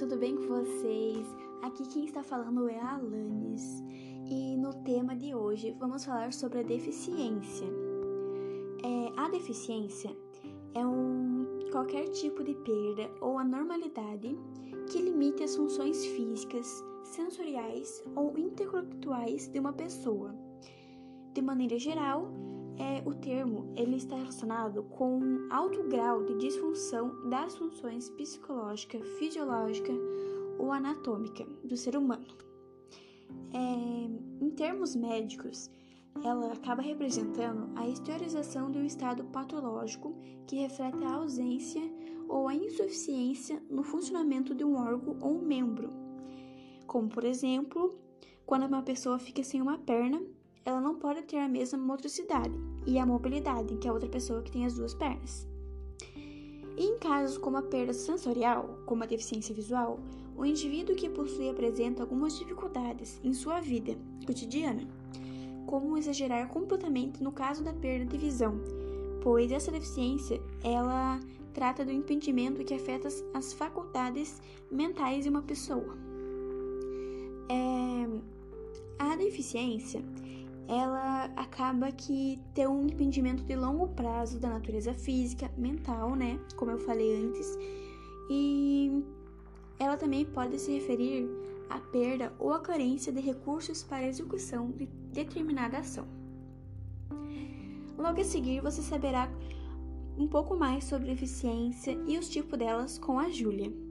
tudo bem com vocês? Aqui quem está falando é a Alanis e no tema de hoje vamos falar sobre a deficiência. É, a deficiência é um qualquer tipo de perda ou anormalidade que limite as funções físicas, sensoriais ou intelectuais de uma pessoa. De maneira geral, é, o termo ele está relacionado com um alto grau de disfunção das funções psicológica, fisiológica ou anatômica do ser humano. É, em termos médicos, ela acaba representando a exteriorização de um estado patológico que reflete a ausência ou a insuficiência no funcionamento de um órgão ou um membro, como por exemplo, quando uma pessoa fica sem uma perna ela não pode ter a mesma motricidade e a mobilidade que a outra pessoa que tem as duas pernas. E em casos como a perda sensorial, como a deficiência visual, o indivíduo que possui apresenta algumas dificuldades em sua vida cotidiana, como exagerar completamente no caso da perda de visão, pois essa deficiência ela trata do impedimento que afeta as faculdades mentais de uma pessoa. É, a deficiência ela acaba que tem um impedimento de longo prazo da natureza física, mental, né? Como eu falei antes. E ela também pode se referir à perda ou à carência de recursos para execução de determinada ação. Logo a seguir, você saberá um pouco mais sobre eficiência e os tipos delas com a Júlia.